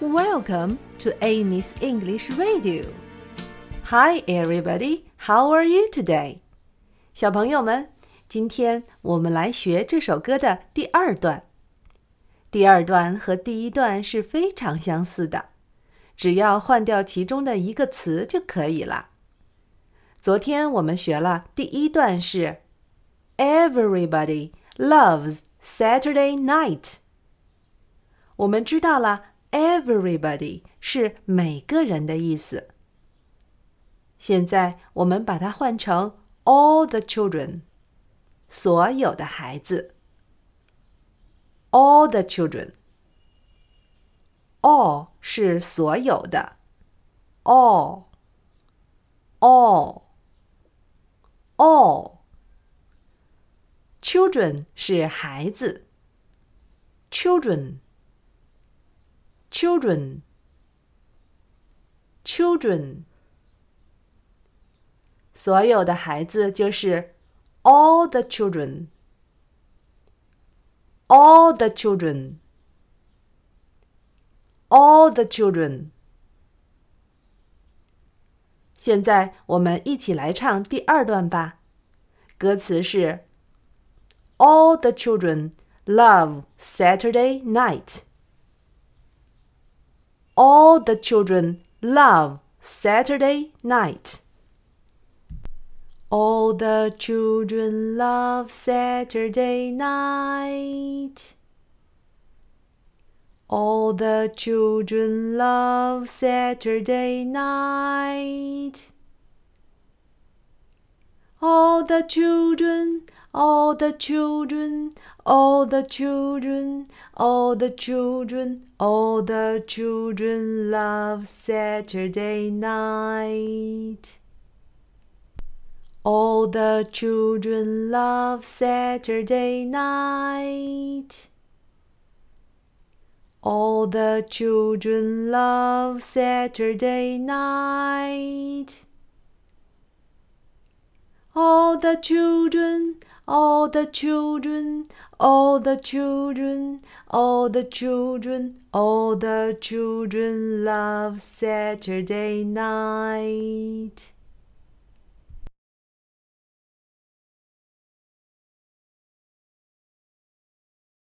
Welcome to Amy's English Radio. Hi, everybody. How are you today? 小朋友们，今天我们来学这首歌的第二段。第二段和第一段是非常相似的，只要换掉其中的一个词就可以了。昨天我们学了第一段是 Everybody loves Saturday night。我们知道了。Everybody 是每个人的意思。现在我们把它换成 all the children，所有的孩子。All the children，all 是所有的，all，all，all，children 是孩子，children。 children children 所有的孩子就是 all the children all the children all the children 现在我们一起来唱第二段吧。歌词是：All the children love Saturday night All the children love Saturday night. All the children love Saturday night. All the children love Saturday night. All the children, all the children, all the children, all the children, all the children love Saturday night. All the children love Saturday night. All the children love Saturday night. All the children, all the children, all the children, all the children, all the children love Saturday night.